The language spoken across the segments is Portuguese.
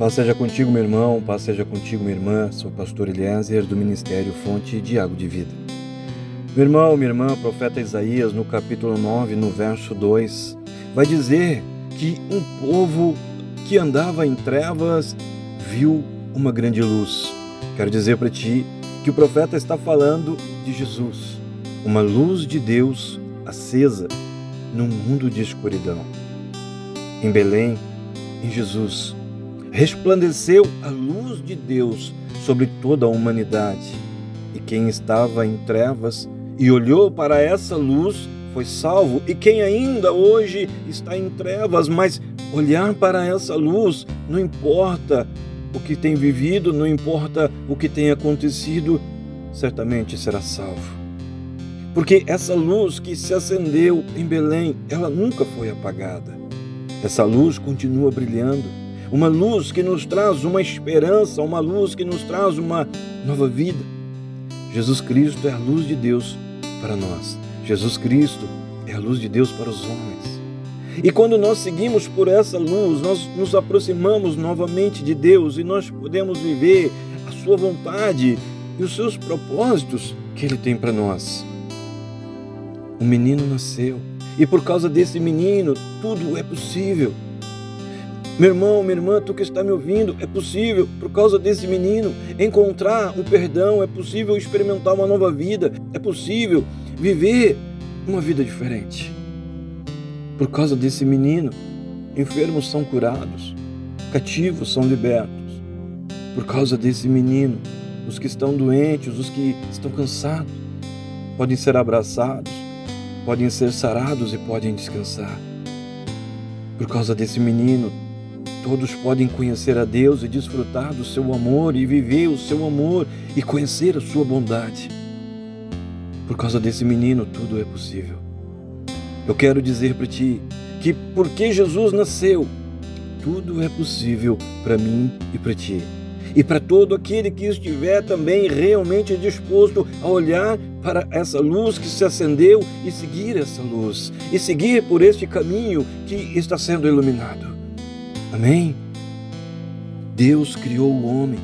Paz seja contigo, meu irmão, paz seja contigo, minha irmã. Sou o pastor Eliezer do Ministério Fonte de Água de Vida. Meu irmão, minha irmã, profeta Isaías, no capítulo 9, no verso 2, vai dizer que um povo que andava em trevas viu uma grande luz. Quero dizer para ti que o profeta está falando de Jesus, uma luz de Deus acesa num mundo de escuridão. Em Belém, em Jesus, resplandeceu a luz de Deus sobre toda a humanidade. E quem estava em trevas e olhou para essa luz foi salvo. E quem ainda hoje está em trevas, mas olhar para essa luz, não importa o que tem vivido, não importa o que tem acontecido, certamente será salvo. Porque essa luz que se acendeu em Belém, ela nunca foi apagada. Essa luz continua brilhando uma luz que nos traz uma esperança, uma luz que nos traz uma nova vida. Jesus Cristo é a luz de Deus para nós. Jesus Cristo é a luz de Deus para os homens. E quando nós seguimos por essa luz, nós nos aproximamos novamente de Deus e nós podemos viver a Sua vontade e os seus propósitos que Ele tem para nós. Um menino nasceu e por causa desse menino tudo é possível. Meu irmão, minha irmã, tu que está me ouvindo, é possível, por causa desse menino, encontrar um perdão, é possível experimentar uma nova vida, é possível viver uma vida diferente. Por causa desse menino, enfermos são curados, cativos são libertos. Por causa desse menino, os que estão doentes, os que estão cansados, podem ser abraçados, podem ser sarados e podem descansar. Por causa desse menino, Todos podem conhecer a Deus e desfrutar do seu amor e viver o seu amor e conhecer a sua bondade. Por causa desse menino, tudo é possível. Eu quero dizer para ti que porque Jesus nasceu, tudo é possível para mim e para ti. E para todo aquele que estiver também realmente disposto a olhar para essa luz que se acendeu e seguir essa luz, e seguir por este caminho que está sendo iluminado. Amém? Deus criou o homem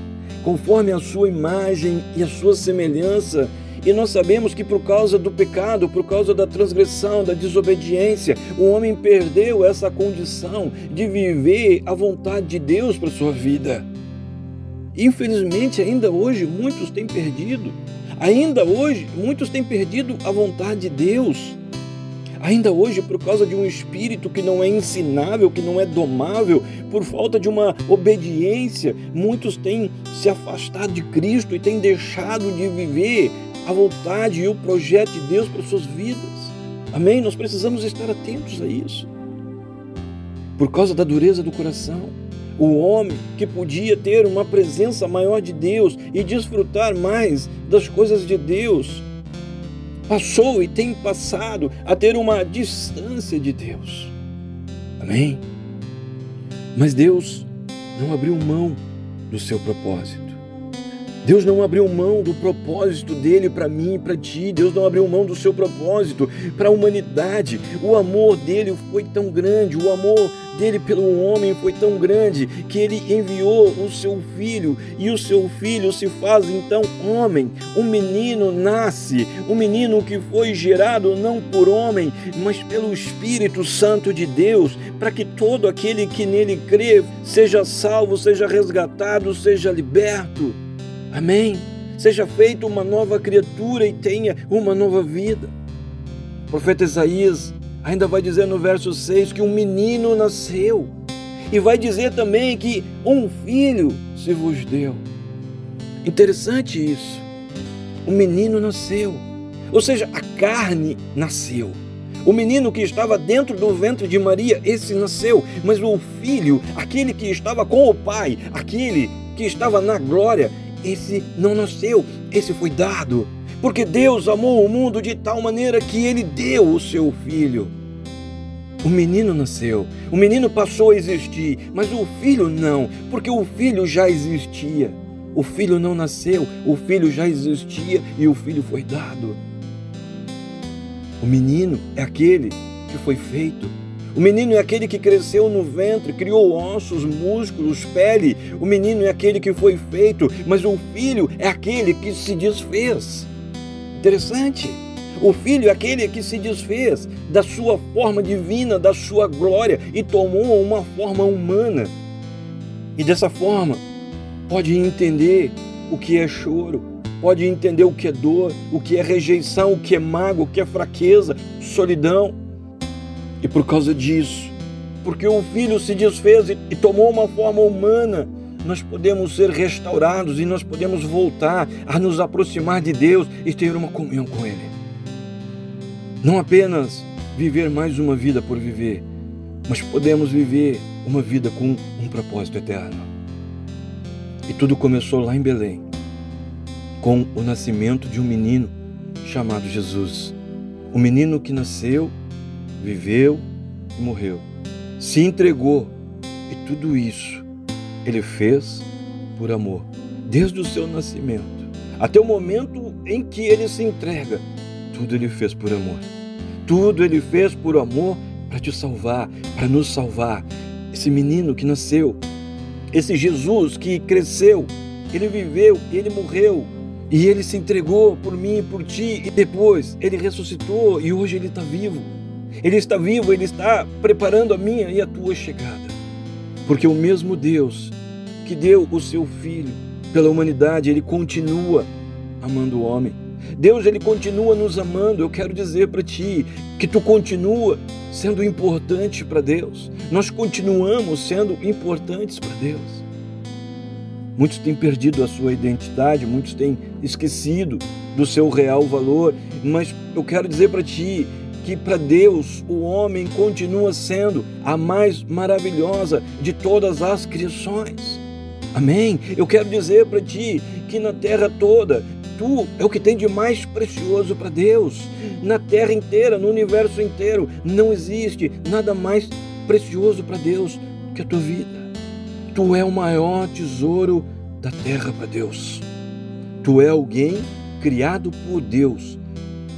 conforme a sua imagem e a sua semelhança. E nós sabemos que por causa do pecado, por causa da transgressão, da desobediência, o homem perdeu essa condição de viver a vontade de Deus para sua vida. Infelizmente, ainda hoje muitos têm perdido. Ainda hoje muitos têm perdido a vontade de Deus. Ainda hoje, por causa de um espírito que não é ensinável, que não é domável, por falta de uma obediência, muitos têm se afastado de Cristo e têm deixado de viver a vontade e o projeto de Deus para suas vidas. Amém? Nós precisamos estar atentos a isso. Por causa da dureza do coração, o homem que podia ter uma presença maior de Deus e desfrutar mais das coisas de Deus, passou e tem passado a ter uma distância de Deus. Amém? Mas Deus não abriu mão do seu propósito. Deus não abriu mão do propósito dele para mim e para ti. Deus não abriu mão do seu propósito para a humanidade. O amor dele foi tão grande, o amor dele pelo homem foi tão grande que ele enviou o seu filho e o seu filho se faz então homem. Um menino nasce, um menino que foi gerado não por homem, mas pelo Espírito Santo de Deus, para que todo aquele que nele crê seja salvo, seja resgatado, seja liberto. Amém? Seja feito uma nova criatura e tenha uma nova vida. O profeta Isaías ainda vai dizer no verso 6 que um menino nasceu. E vai dizer também que um filho se vos deu. Interessante isso. Um menino nasceu. Ou seja, a carne nasceu. O menino que estava dentro do ventre de Maria, esse nasceu, mas o filho, aquele que estava com o pai, aquele que estava na glória, esse não nasceu, esse foi dado. Porque Deus amou o mundo de tal maneira que ele deu o seu filho. O menino nasceu, o menino passou a existir, mas o filho não, porque o filho já existia. O filho não nasceu, o filho já existia e o filho foi dado. O menino é aquele que foi feito. O menino é aquele que cresceu no ventre, criou ossos, músculos, pele. O menino é aquele que foi feito, mas o filho é aquele que se desfez. Interessante. O filho é aquele que se desfez da sua forma divina, da sua glória e tomou uma forma humana. E dessa forma, pode entender o que é choro, pode entender o que é dor, o que é rejeição, o que é mágoa, o que é fraqueza, solidão. E por causa disso, porque o filho se desfez e, tomou uma forma humana, nós podemos ser restaurados e nós podemos voltar a nos aproximar de Deus e ter uma comunhão com Ele. Não apenas viver mais uma vida por viver, mas podemos viver uma vida com um propósito eterno. E tudo começou lá em Belém, com o nascimento de um menino chamado Jesus. O menino que nasceu, viveu e morreu, se entregou, e tudo isso ele fez por amor, desde o seu nascimento até o momento em que ele se entrega. Tudo ele fez por amor. Tudo ele fez por amor para te salvar, para nos salvar. Esse menino que nasceu, esse Jesus que cresceu, ele viveu, ele morreu e ele se entregou por mim e por ti e depois ele ressuscitou e hoje ele está vivo. Ele está vivo, ele está preparando a minha e a tua chegada. Porque o mesmo Deus que deu o seu filho pela humanidade, ele continua amando o homem. Deus ele continua nos amando. Eu quero dizer para ti que tu continua sendo importante para Deus. Nós continuamos sendo importantes para Deus. Muitos têm perdido a sua identidade, muitos têm esquecido do seu real valor, mas eu quero dizer para ti que para Deus o homem continua sendo a mais maravilhosa de todas as criações. Amém? Eu quero dizer para ti que na terra toda, tu é o que tem de mais precioso para Deus. Na terra inteira, no universo inteiro, não existe nada mais precioso para Deus que a tua vida. Tu é o maior tesouro da terra para Deus. Tu é alguém criado por Deus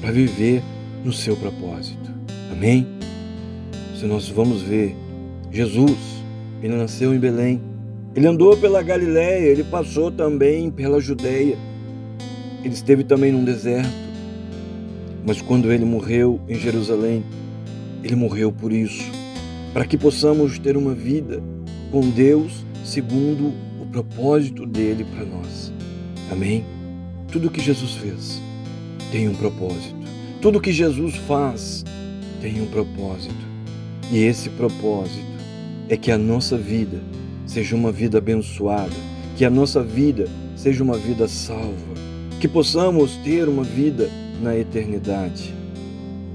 para viver no seu propósito. Amém? Se nós vamos ver Jesus, ele nasceu em Belém, ele andou pela Galiléia, ele passou também pela Judéia. Ele esteve também num deserto. Mas quando ele morreu em Jerusalém, ele morreu por isso, para que possamos ter uma vida com Deus segundo o propósito dele para nós. Amém? Tudo que Jesus fez tem um propósito. Tudo que Jesus faz tem um propósito. E esse propósito é que a nossa vida seja uma vida abençoada, que a nossa vida seja uma vida salva, que possamos ter uma vida na eternidade.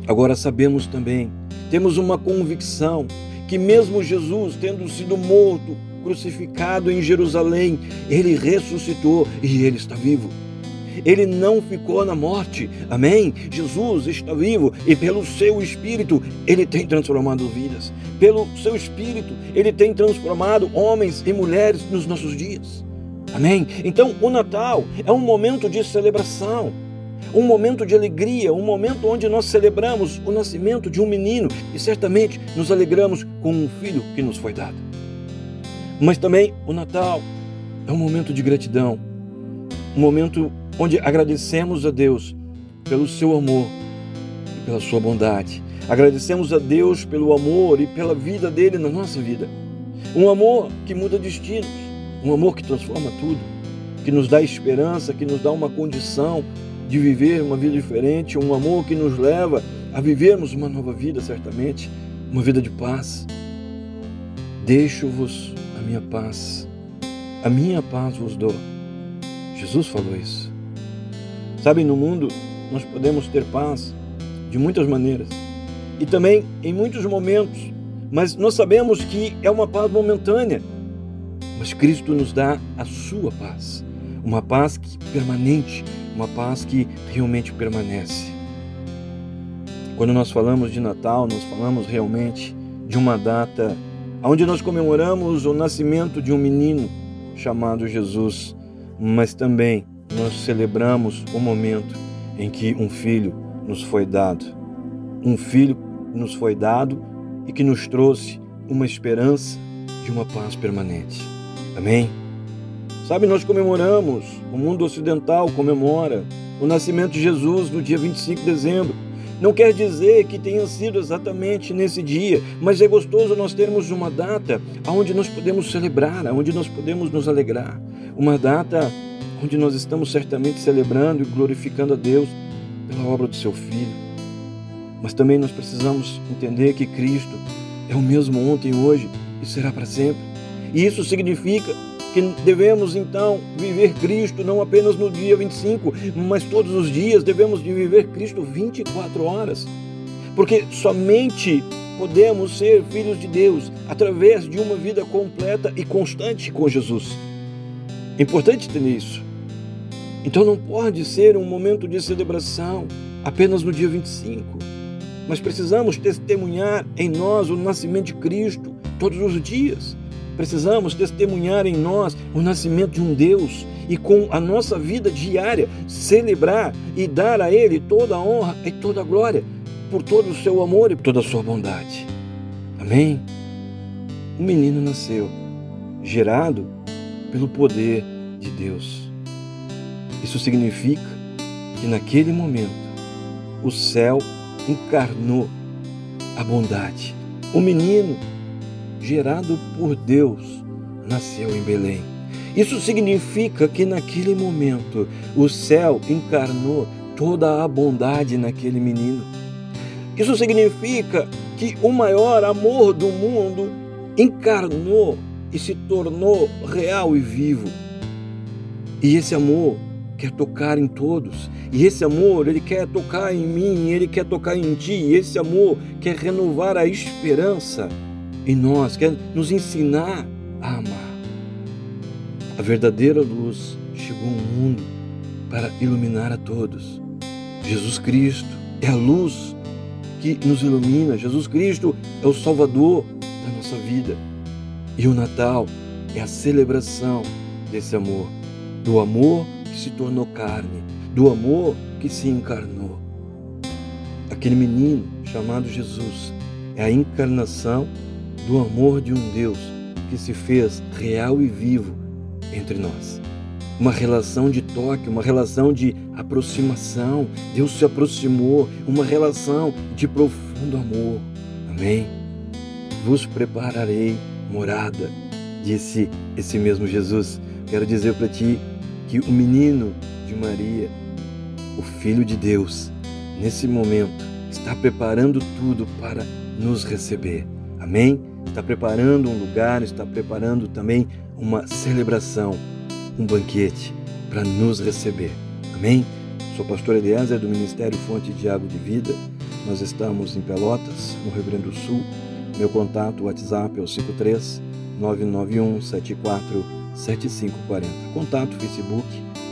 Agora sabemos também, temos uma convicção que mesmo Jesus tendo sido morto, crucificado em Jerusalém, ele ressuscitou e ele está vivo. Ele não ficou na morte. Amém? Jesus está vivo e pelo seu espírito ele tem transformado vidas. Pelo seu espírito ele tem transformado homens e mulheres nos nossos dias. Amém? Então, o Natal é um momento de celebração, um momento de alegria, um momento onde nós celebramos o nascimento de um menino e certamente nos alegramos com um filho que nos foi dado. Mas também o Natal é um momento de gratidão, um momento onde agradecemos a Deus pelo seu amor e pela sua bondade. Agradecemos a Deus pelo amor e pela vida dele na nossa vida. Um amor que muda destinos, um amor que transforma tudo, que nos dá esperança, que nos dá uma condição de viver uma vida diferente, um amor que nos leva a vivermos uma nova vida, certamente, uma vida de paz. Deixo-vos a minha paz, a minha paz vos dou. Jesus falou isso. Sabem, no mundo nós podemos ter paz de muitas maneiras. e também em muitos momentos, mas nós sabemos que é uma paz momentânea. Mas Cristo nos dá a sua paz, uma paz que permanente, uma paz que realmente permanece. Quando nós falamos de Natal, nós falamos realmente de uma data onde nós comemoramos o nascimento de um menino chamado Jesus, mas também nós celebramos o momento em que um filho nos foi dado. Um filho nos foi dado e que nos trouxe uma esperança de uma paz permanente. Amém? Sabe, nós comemoramos, o mundo ocidental comemora o nascimento de Jesus no dia 25 de dezembro. Não quer dizer que tenha sido exatamente nesse dia, mas é gostoso nós termos uma data onde nós podemos celebrar, onde nós podemos nos alegrar. Uma data onde nós estamos certamente celebrando e glorificando a Deus pela obra do seu Filho. Mas também nós precisamos entender que Cristo é o mesmo ontem, hoje e será para sempre. E isso significa que devemos então viver Cristo não apenas no dia 25, mas todos os dias devemos de viver Cristo 24 horas. Porque somente podemos ser filhos de Deus através de uma vida completa e constante com Jesus. É importante ter isso. Então não pode ser um momento de celebração apenas no dia 25, mas precisamos testemunhar em nós o nascimento de Cristo todos os dias. Precisamos testemunhar em nós o nascimento de um Deus e com a nossa vida diária celebrar e dar a Ele toda a honra e toda a glória por todo o seu amor e por toda a sua bondade. Amém? Um menino nasceu, gerado pelo poder de Deus. Isso significa que naquele momento o céu encarnou a bondade. O menino gerado por Deus, nasceu em Belém. Isso significa que naquele momento o céu encarnou toda a bondade naquele menino. Isso significa que o maior amor do mundo encarnou e se tornou real e vivo. E esse amor quer tocar em todos. E esse amor, ele quer tocar em mim, ele quer tocar em ti. E esse amor quer renovar a esperança em nós, quer nos ensinar a amar. A verdadeira luz chegou ao mundo para iluminar a todos. Jesus Cristo é a luz que nos ilumina. Jesus Cristo é o Salvador da nossa vida. E o Natal é a celebração desse amor, do amor que se tornou carne, do amor que se encarnou. Aquele menino chamado Jesus é a encarnação do amor de um Deus que se fez real e vivo entre nós. Uma relação de toque, uma relação de aproximação. Deus se aproximou, uma relação de profundo amor. Amém? Vos prepararei morada, disse esse mesmo Jesus. Quero dizer para ti que o menino de Maria, o Filho de Deus, nesse momento está preparando tudo para nos receber. Amém? está preparando um lugar, está preparando também uma celebração, um banquete para nos receber. Amém? Sou pastor Eliezer do Ministério Fonte de Água de Vida. Nós estamos em Pelotas, no Rio Grande do Sul. Meu contato WhatsApp é o 53 991 74 7540. Contato Facebook,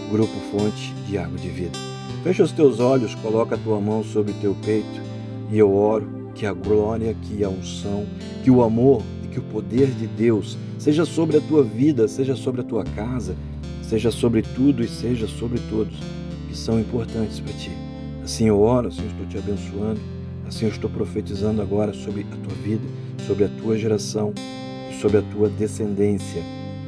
Grupo Fonte de Água de Vida. Fecha os teus olhos, coloca a tua mão sobre o teu peito e eu oro que a glória, que a unção, que o amor e que o poder de Deus seja sobre a tua vida, seja sobre a tua casa, seja sobre tudo e seja sobre todos que são importantes para ti. Assim eu oro, assim eu estou te abençoando, assim eu estou profetizando agora sobre a tua vida, sobre a tua geração e sobre a tua descendência,